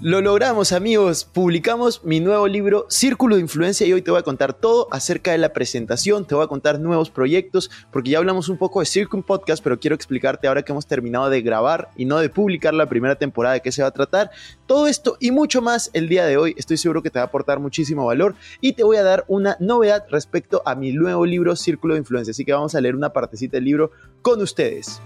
Lo logramos amigos, publicamos mi nuevo libro Círculo de Influencia y hoy te voy a contar todo acerca de la presentación, te voy a contar nuevos proyectos, porque ya hablamos un poco de Circle Podcast, pero quiero explicarte ahora que hemos terminado de grabar y no de publicar la primera temporada de qué se va a tratar. Todo esto y mucho más el día de hoy, estoy seguro que te va a aportar muchísimo valor y te voy a dar una novedad respecto a mi nuevo libro Círculo de Influencia, así que vamos a leer una partecita del libro con ustedes.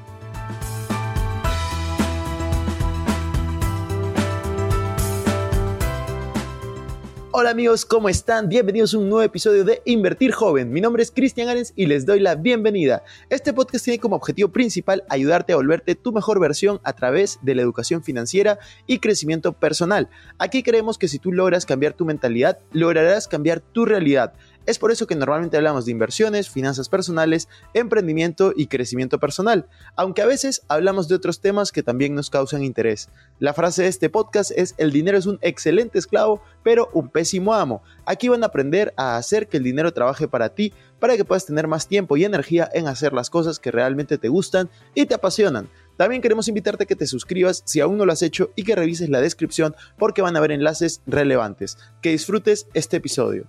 Hola amigos, ¿cómo están? Bienvenidos a un nuevo episodio de Invertir Joven. Mi nombre es Cristian Arens y les doy la bienvenida. Este podcast tiene como objetivo principal ayudarte a volverte tu mejor versión a través de la educación financiera y crecimiento personal. Aquí creemos que si tú logras cambiar tu mentalidad, lograrás cambiar tu realidad. Es por eso que normalmente hablamos de inversiones, finanzas personales, emprendimiento y crecimiento personal, aunque a veces hablamos de otros temas que también nos causan interés. La frase de este podcast es el dinero es un excelente esclavo, pero un pésimo amo. Aquí van a aprender a hacer que el dinero trabaje para ti, para que puedas tener más tiempo y energía en hacer las cosas que realmente te gustan y te apasionan. También queremos invitarte a que te suscribas si aún no lo has hecho y que revises la descripción porque van a haber enlaces relevantes. Que disfrutes este episodio.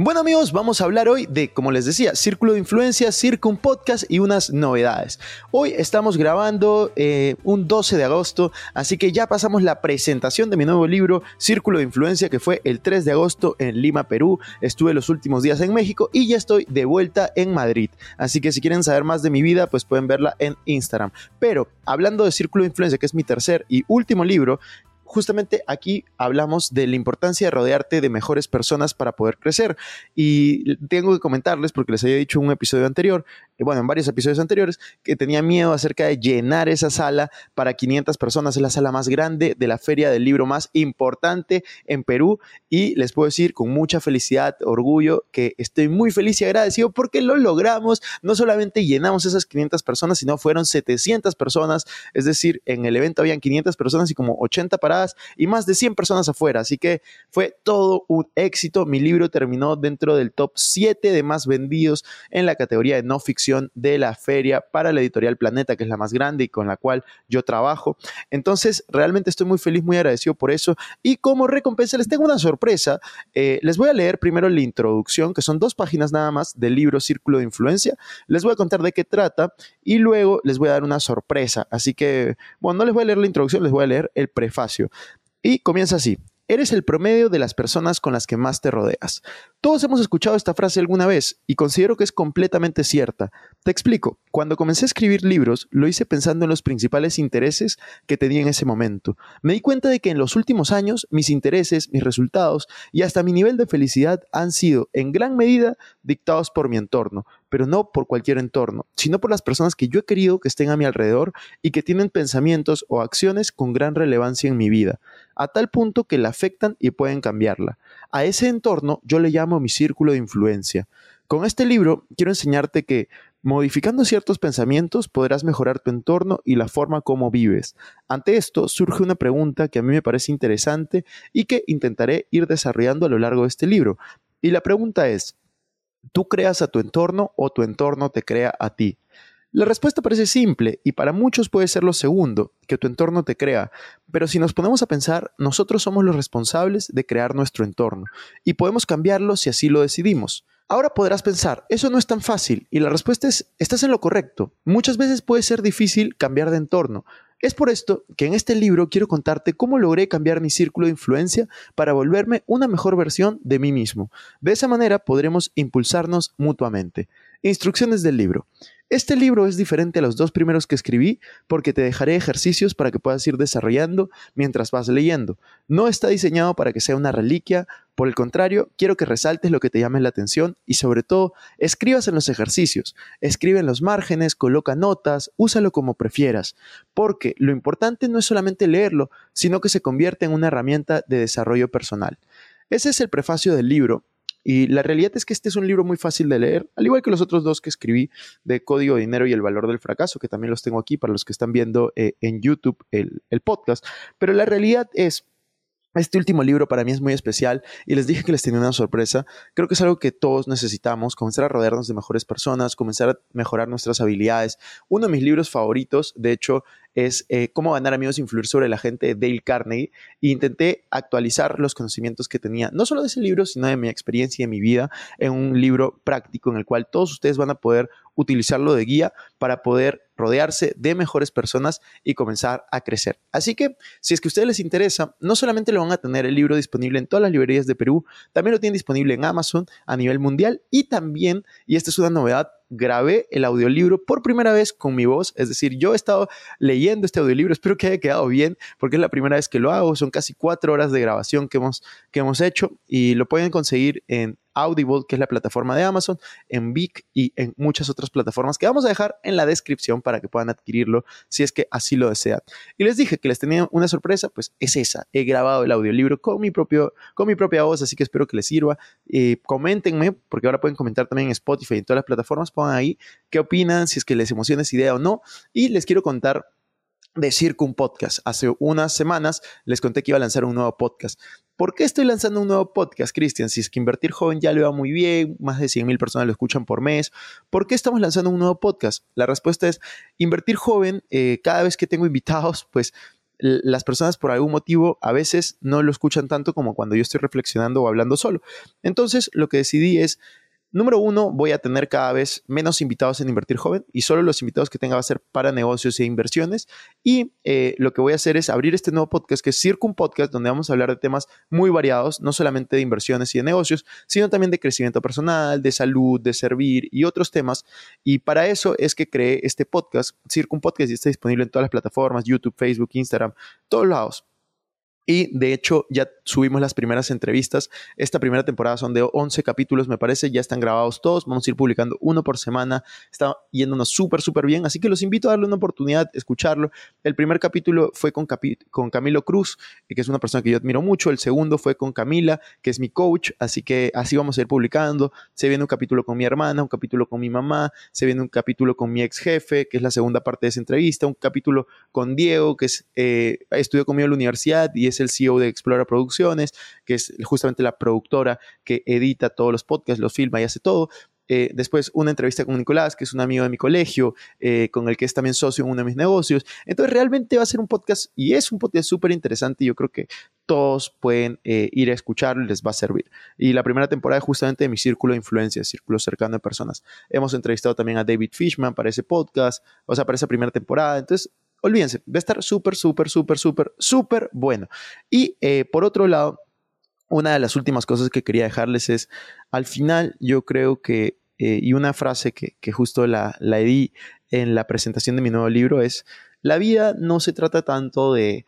Bueno amigos, vamos a hablar hoy de, como les decía, Círculo de Influencia, Circum Podcast y unas novedades. Hoy estamos grabando eh, un 12 de agosto, así que ya pasamos la presentación de mi nuevo libro, Círculo de Influencia, que fue el 3 de agosto en Lima, Perú. Estuve los últimos días en México y ya estoy de vuelta en Madrid. Así que si quieren saber más de mi vida, pues pueden verla en Instagram. Pero hablando de Círculo de Influencia, que es mi tercer y último libro, justamente aquí hablamos de la importancia de rodearte de mejores personas para poder crecer. Y tengo que comentarles, porque les había dicho en un episodio anterior, eh, bueno, en varios episodios anteriores, que tenía miedo acerca de llenar esa sala para 500 personas. Es la sala más grande de la feria del libro más importante en Perú. Y les puedo decir con mucha felicidad, orgullo, que estoy muy feliz y agradecido porque lo logramos. No solamente llenamos esas 500 personas, sino fueron 700 personas. Es decir, en el evento habían 500 personas y como 80 y más de 100 personas afuera. Así que fue todo un éxito. Mi libro terminó dentro del top 7 de más vendidos en la categoría de no ficción de la feria para la editorial Planeta, que es la más grande y con la cual yo trabajo. Entonces, realmente estoy muy feliz, muy agradecido por eso. Y como recompensa les tengo una sorpresa. Eh, les voy a leer primero la introducción, que son dos páginas nada más del libro Círculo de Influencia. Les voy a contar de qué trata y luego les voy a dar una sorpresa. Así que, bueno, no les voy a leer la introducción, les voy a leer el prefacio. Y comienza así. Eres el promedio de las personas con las que más te rodeas. Todos hemos escuchado esta frase alguna vez y considero que es completamente cierta. Te explico, cuando comencé a escribir libros lo hice pensando en los principales intereses que tenía en ese momento. Me di cuenta de que en los últimos años mis intereses, mis resultados y hasta mi nivel de felicidad han sido en gran medida dictados por mi entorno, pero no por cualquier entorno, sino por las personas que yo he querido que estén a mi alrededor y que tienen pensamientos o acciones con gran relevancia en mi vida, a tal punto que la afectan y pueden cambiarla. A ese entorno yo le llamo mi círculo de influencia. Con este libro quiero enseñarte que modificando ciertos pensamientos podrás mejorar tu entorno y la forma como vives. Ante esto surge una pregunta que a mí me parece interesante y que intentaré ir desarrollando a lo largo de este libro. Y la pregunta es, ¿Tú creas a tu entorno o tu entorno te crea a ti? La respuesta parece simple y para muchos puede ser lo segundo, que tu entorno te crea, pero si nos ponemos a pensar, nosotros somos los responsables de crear nuestro entorno y podemos cambiarlo si así lo decidimos. Ahora podrás pensar, eso no es tan fácil y la respuesta es, estás en lo correcto. Muchas veces puede ser difícil cambiar de entorno, es por esto que en este libro quiero contarte cómo logré cambiar mi círculo de influencia para volverme una mejor versión de mí mismo. De esa manera podremos impulsarnos mutuamente. Instrucciones del libro. Este libro es diferente a los dos primeros que escribí porque te dejaré ejercicios para que puedas ir desarrollando mientras vas leyendo. No está diseñado para que sea una reliquia, por el contrario, quiero que resaltes lo que te llame la atención y sobre todo, escribas en los ejercicios, escribe en los márgenes, coloca notas, úsalo como prefieras, porque lo importante no es solamente leerlo, sino que se convierte en una herramienta de desarrollo personal. Ese es el prefacio del libro y la realidad es que este es un libro muy fácil de leer, al igual que los otros dos que escribí de Código de Dinero y el Valor del Fracaso, que también los tengo aquí para los que están viendo eh, en YouTube el, el podcast. Pero la realidad es este último libro para mí es muy especial y les dije que les tenía una sorpresa. Creo que es algo que todos necesitamos, comenzar a rodearnos de mejores personas, comenzar a mejorar nuestras habilidades. Uno de mis libros favoritos, de hecho, es eh, Cómo ganar amigos e influir sobre la gente de Dale Carnegie e intenté actualizar los conocimientos que tenía, no solo de ese libro, sino de mi experiencia y de mi vida, en un libro práctico en el cual todos ustedes van a poder utilizarlo de guía para poder rodearse de mejores personas y comenzar a crecer. Así que, si es que a ustedes les interesa, no solamente lo van a tener el libro disponible en todas las librerías de Perú, también lo tienen disponible en Amazon a nivel mundial y también, y esta es una novedad, grabé el audiolibro por primera vez con mi voz, es decir, yo he estado leyendo este audiolibro, espero que haya quedado bien, porque es la primera vez que lo hago, son casi cuatro horas de grabación que hemos, que hemos hecho y lo pueden conseguir en Audible, que es la plataforma de Amazon, en Vic y en muchas otras plataformas que vamos a dejar en la descripción para que puedan adquirirlo si es que así lo desean. Y les dije que les tenía una sorpresa, pues es esa. He grabado el audiolibro con mi, propio, con mi propia voz, así que espero que les sirva. Eh, coméntenme, porque ahora pueden comentar también en Spotify y en todas las plataformas, pongan ahí qué opinan, si es que les emociona esa idea o no. Y les quiero contar de Circum Podcast. Hace unas semanas les conté que iba a lanzar un nuevo podcast. ¿Por qué estoy lanzando un nuevo podcast, Cristian? Si es que invertir joven ya le va muy bien, más de 100 mil personas lo escuchan por mes. ¿Por qué estamos lanzando un nuevo podcast? La respuesta es, invertir joven, eh, cada vez que tengo invitados, pues las personas por algún motivo a veces no lo escuchan tanto como cuando yo estoy reflexionando o hablando solo. Entonces, lo que decidí es Número uno, voy a tener cada vez menos invitados en Invertir Joven y solo los invitados que tenga va a ser para negocios e inversiones. Y eh, lo que voy a hacer es abrir este nuevo podcast que es Circum Podcast, donde vamos a hablar de temas muy variados, no solamente de inversiones y de negocios, sino también de crecimiento personal, de salud, de servir y otros temas. Y para eso es que creé este podcast, Circum Podcast, y está disponible en todas las plataformas, YouTube, Facebook, Instagram, todos lados. Y de hecho ya subimos las primeras entrevistas. Esta primera temporada son de 11 capítulos, me parece. Ya están grabados todos. Vamos a ir publicando uno por semana. Está yéndonos súper, súper bien. Así que los invito a darle una oportunidad, escucharlo. El primer capítulo fue con, con Camilo Cruz, que es una persona que yo admiro mucho. El segundo fue con Camila, que es mi coach. Así que así vamos a ir publicando. Se viene un capítulo con mi hermana, un capítulo con mi mamá. Se viene un capítulo con mi ex jefe, que es la segunda parte de esa entrevista. Un capítulo con Diego, que es, eh, estudió conmigo en la universidad y es el CEO de Explora Producciones, que es justamente la productora que edita todos los podcasts, los filma y hace todo. Eh, después una entrevista con Nicolás, que es un amigo de mi colegio, eh, con el que es también socio en uno de mis negocios. Entonces realmente va a ser un podcast y es un podcast súper interesante yo creo que todos pueden eh, ir a escucharlo y les va a servir. Y la primera temporada es justamente de mi círculo de influencia, círculo cercano de personas. Hemos entrevistado también a David Fishman para ese podcast, o sea, para esa primera temporada. Entonces olvídense, va a estar súper, súper, súper, súper, súper bueno. Y eh, por otro lado, una de las últimas cosas que quería dejarles es, al final yo creo que, eh, y una frase que, justo la, la di en la presentación de mi nuevo libro es, la vida no se trata tanto de,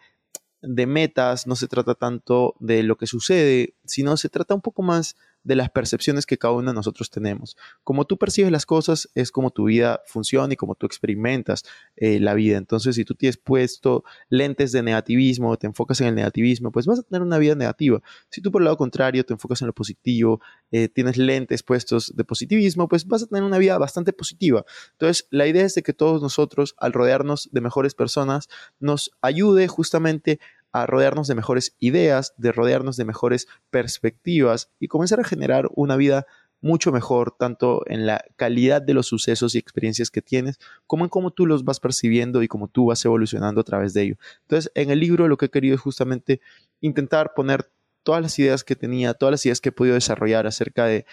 de metas, no se trata tanto de lo que sucede, sino se trata un poco más de las percepciones que cada uno de nosotros tenemos. Como tú percibes las cosas es como tu vida funciona y como tú experimentas eh, la vida. Entonces, si tú tienes puesto lentes de negativismo, te enfocas en el negativismo, pues vas a tener una vida negativa. Si tú por el lado contrario te enfocas en lo positivo, eh, tienes lentes puestos de positivismo, pues vas a tener una vida bastante positiva. Entonces, la idea es de que todos nosotros, al rodearnos de mejores personas, nos ayude justamente a rodearnos de mejores ideas, de rodearnos de mejores perspectivas y comenzar a generar una vida mucho mejor, tanto en la calidad de los sucesos y experiencias que tienes, como en cómo tú los vas percibiendo y cómo tú vas evolucionando a través de ello. Entonces, en el libro lo que he querido es justamente intentar poner todas las ideas que tenía, todas las ideas que he podido desarrollar acerca de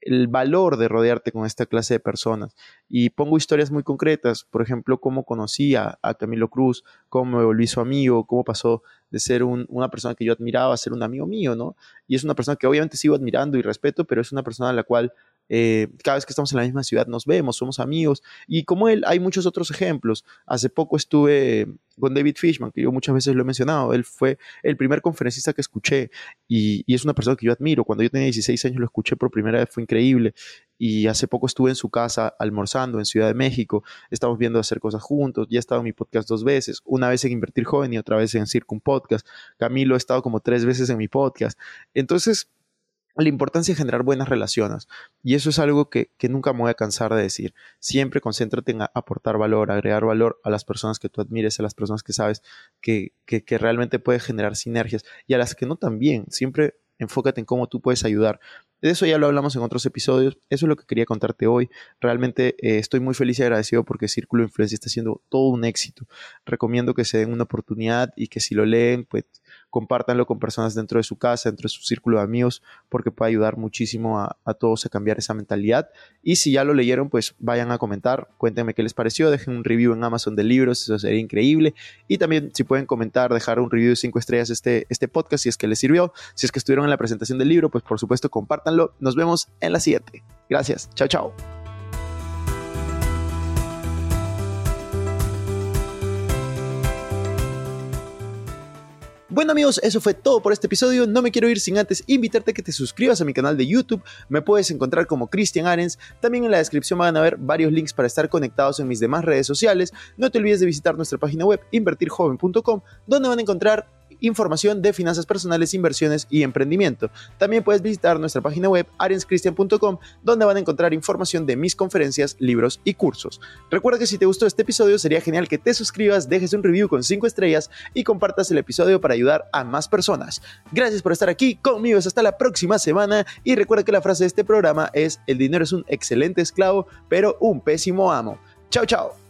el valor de rodearte con esta clase de personas. Y pongo historias muy concretas, por ejemplo, cómo conocí a, Camilo Cruz, cómo me volví su amigo, cómo pasó de ser una persona que yo admiraba a ser un amigo mío, ¿no? Y es una persona que obviamente sigo admirando y respeto, pero es una persona a la cual eh, cada vez que estamos en la misma ciudad nos vemos, somos amigos. Y como él, hay muchos otros ejemplos. Hace poco estuve con David Fishman, que yo muchas veces lo he mencionado. Él fue el primer conferencista que escuché y, y, es una persona que yo admiro. Cuando yo tenía 16 años lo escuché por primera vez, fue increíble. Y hace poco estuve en su casa almorzando en Ciudad de México. Estamos viendo hacer cosas juntos. Ya he estado en mi podcast dos veces, una vez en Invertir Joven y otra vez en Circum Podcast. Camilo ha estado como tres veces en mi podcast. Entonces, la importancia de generar buenas relaciones. Y eso es algo que, nunca me voy a cansar de decir. Siempre concéntrate en aportar valor, agregar valor a las personas que tú admires, a las personas que sabes que, que, que realmente puede generar sinergias y a las que no también. Siempre enfócate en cómo tú puedes ayudar. De eso ya lo hablamos en otros episodios. Eso es lo que quería contarte hoy. Realmente eh, estoy muy feliz y agradecido porque Círculo de Influencia está siendo todo un éxito. Recomiendo que se den una oportunidad y que si lo leen, pues compártanlo con personas dentro de su casa, dentro de su círculo de amigos, porque puede ayudar muchísimo a, todos a cambiar esa mentalidad. Y si ya lo leyeron, pues vayan a comentar, cuéntenme qué les pareció, dejen un review en Amazon de libros, eso sería increíble. Y también si pueden comentar, dejar un review de 5 estrellas este, este podcast, si es que les sirvió, si es que estuvieron en la presentación del libro, pues por supuesto compártanlo. Nos vemos en la siguiente. Gracias. Chao, chao. Bueno amigos, eso fue todo por este episodio. No me quiero ir sin antes invitarte a que te suscribas a mi canal de YouTube. Me puedes encontrar como Cristian Arens. También en la descripción van a ver varios links para estar conectados en mis demás redes sociales. No te olvides de visitar nuestra página web invertirjoven.com, donde van a encontrar información de finanzas personales, inversiones y emprendimiento. También puedes visitar nuestra página web arenscristian.com donde van a encontrar información de mis conferencias, libros y cursos. Recuerda que si te gustó este episodio sería genial que te suscribas, dejes un review con 5 estrellas y compartas el episodio para ayudar a más personas. Gracias por estar aquí conmigo hasta la próxima semana y recuerda que la frase de este programa es el dinero es un excelente esclavo pero un pésimo amo. Chao, chao.